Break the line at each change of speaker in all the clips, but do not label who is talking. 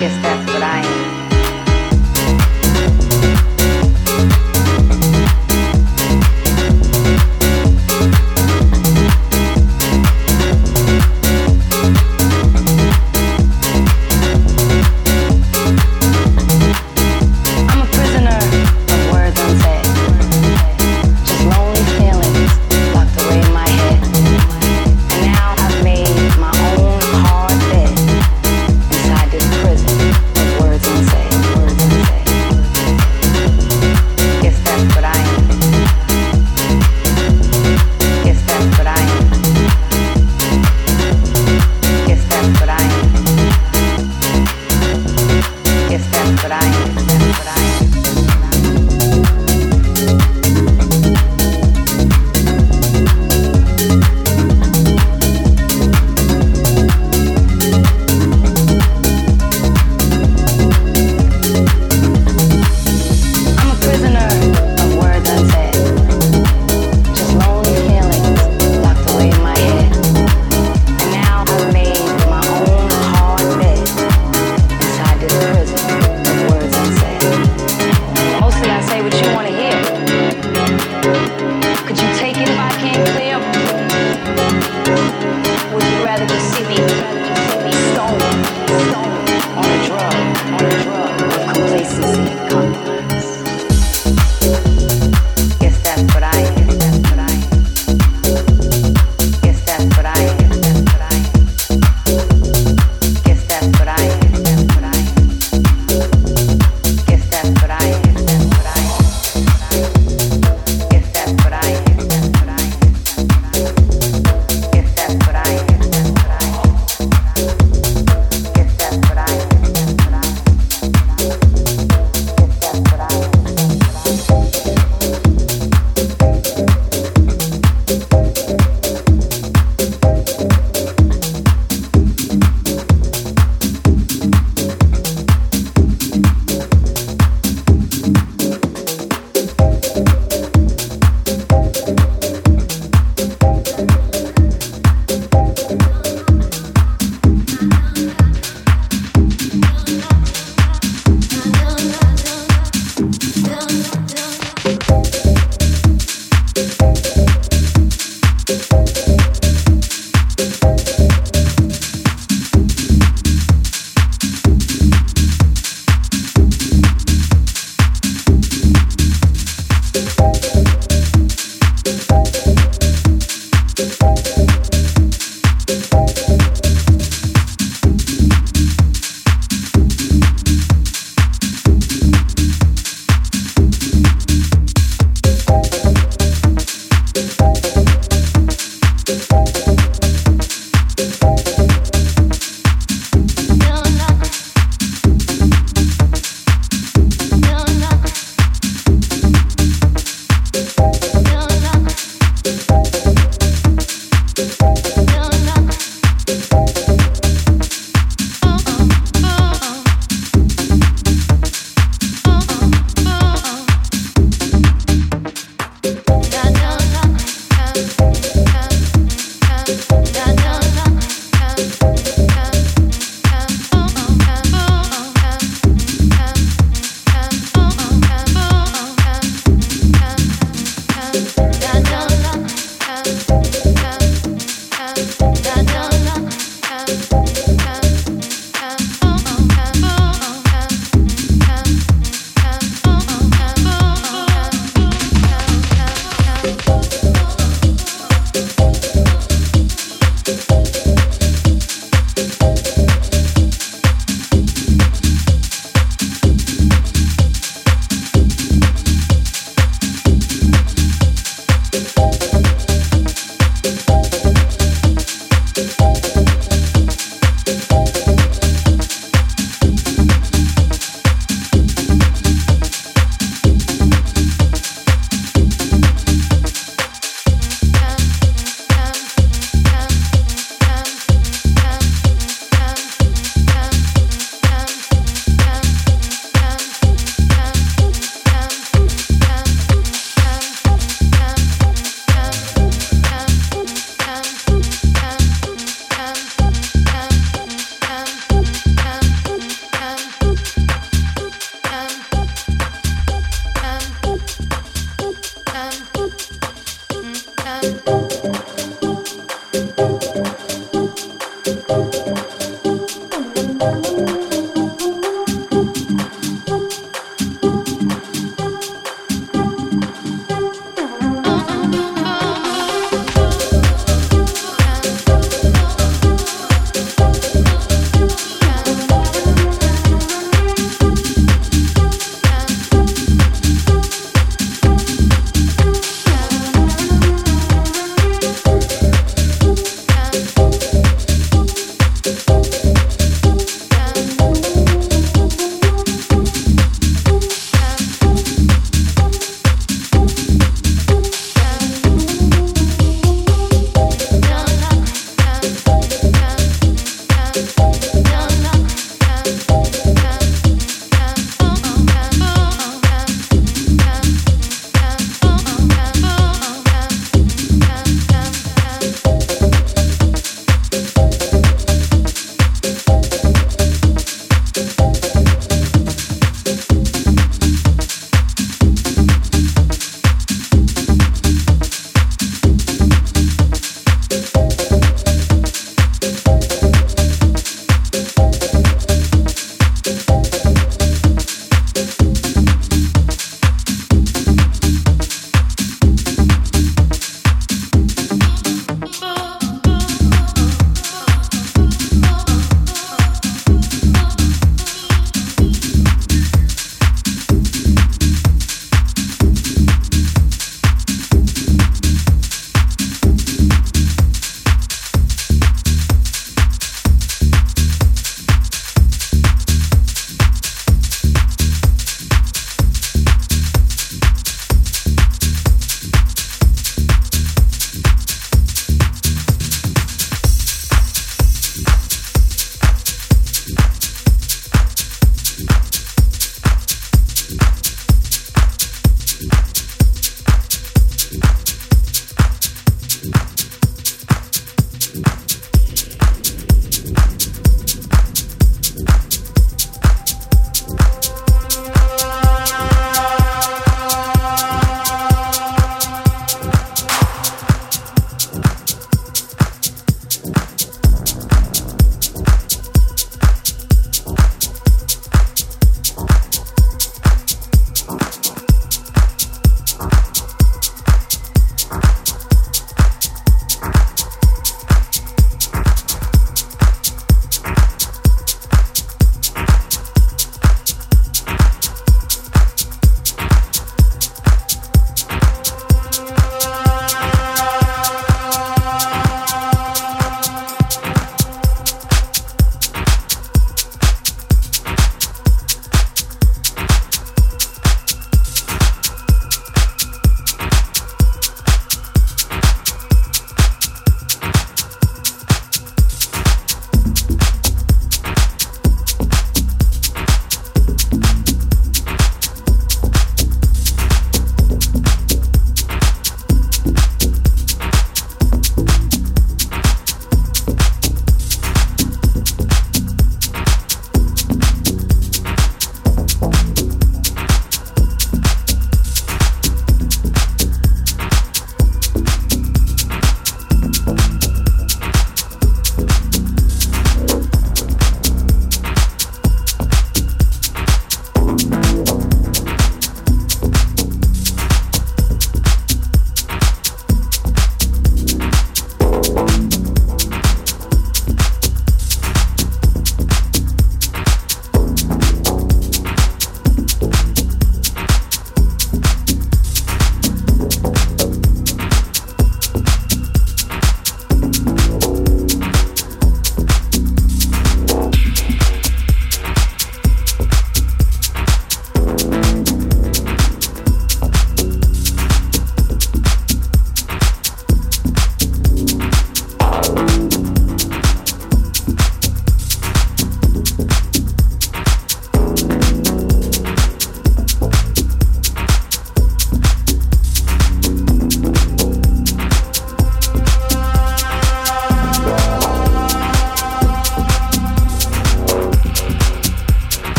guess that's what I am.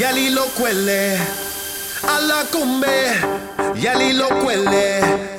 y al hilo cuele, a la cumbre y al cuele.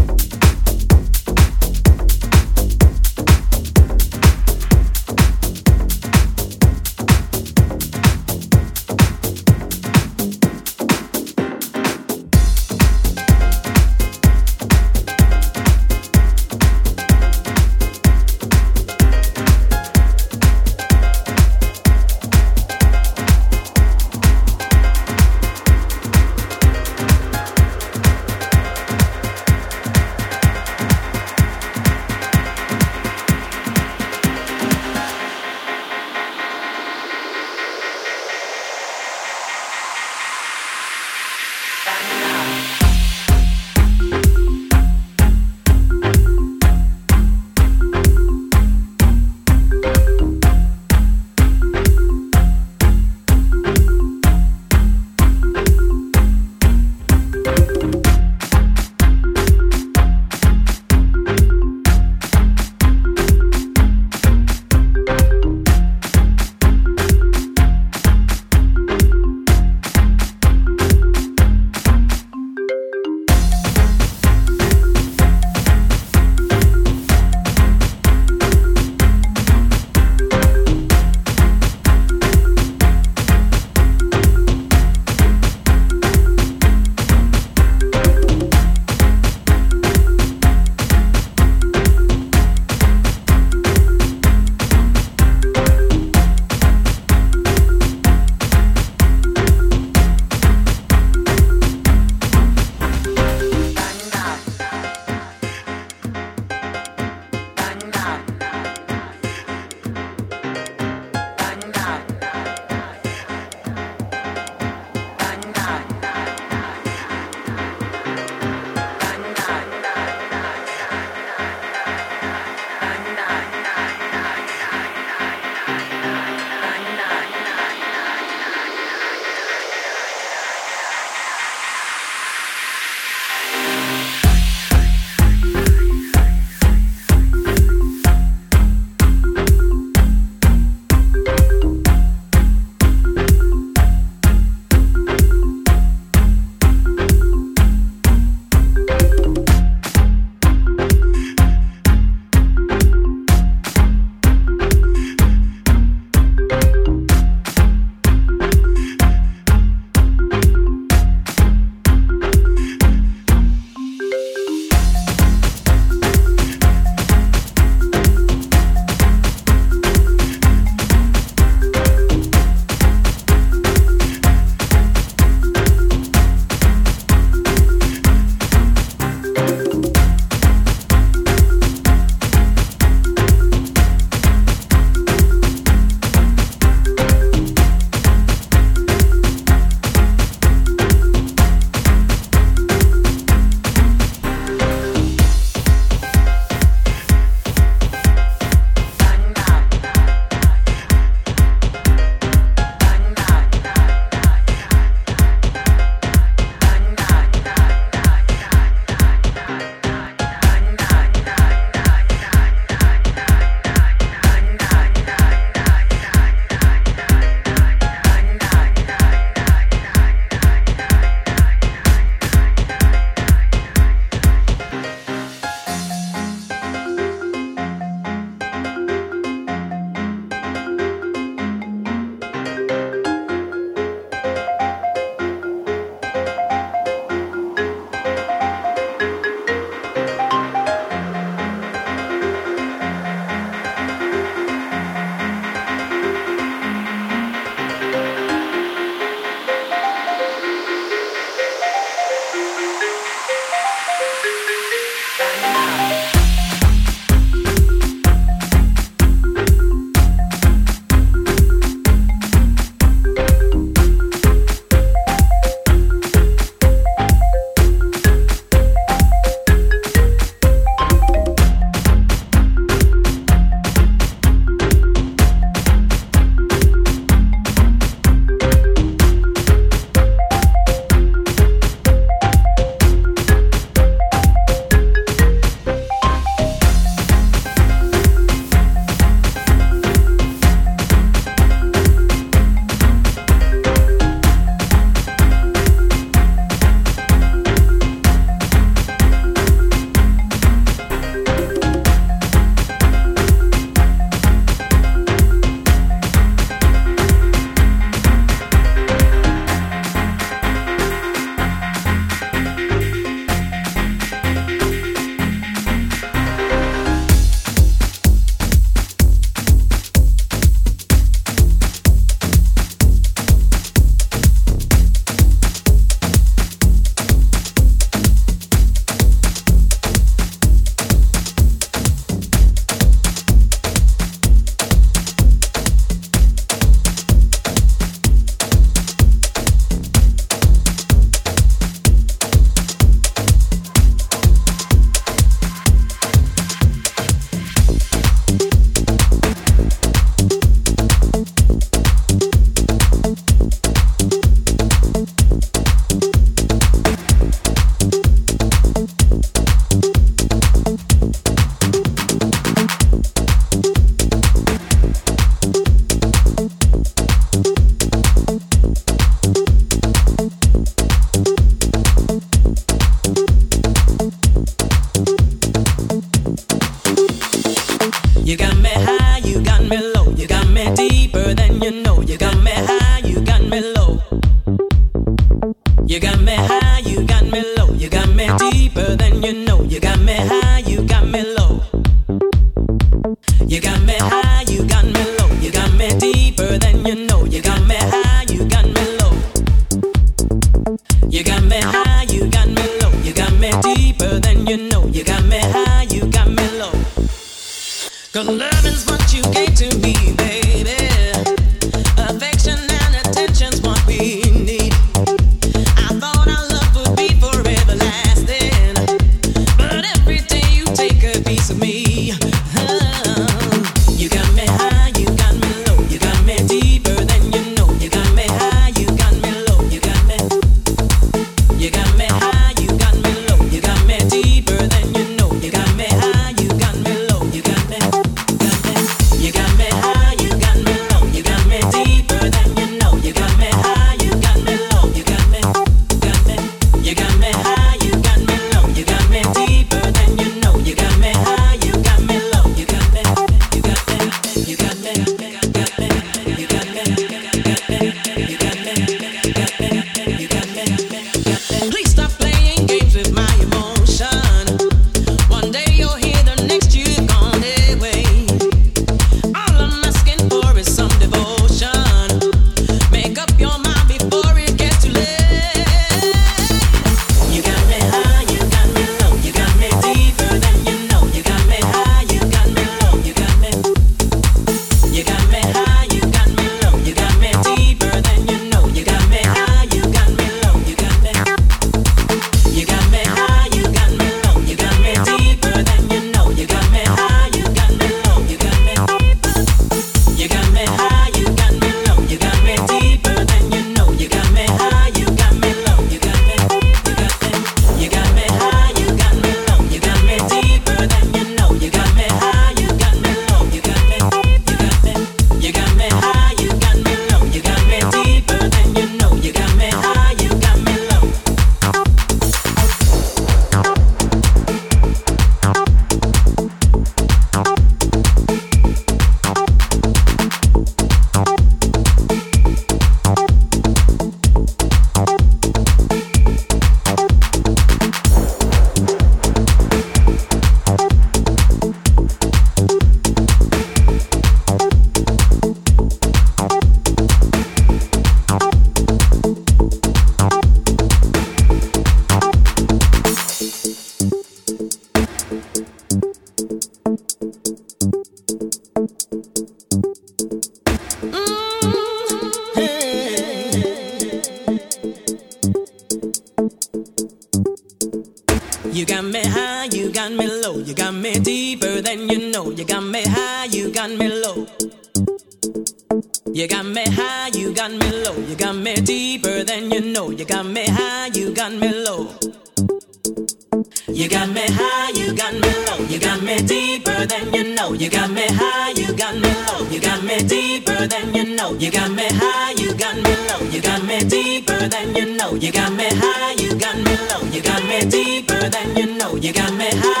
You got me high, you got me low, you got me deeper than you know. You got me high, you got me low, you got me deeper than you know. You got me high, you got me low, you got me deeper than you know. You got me high.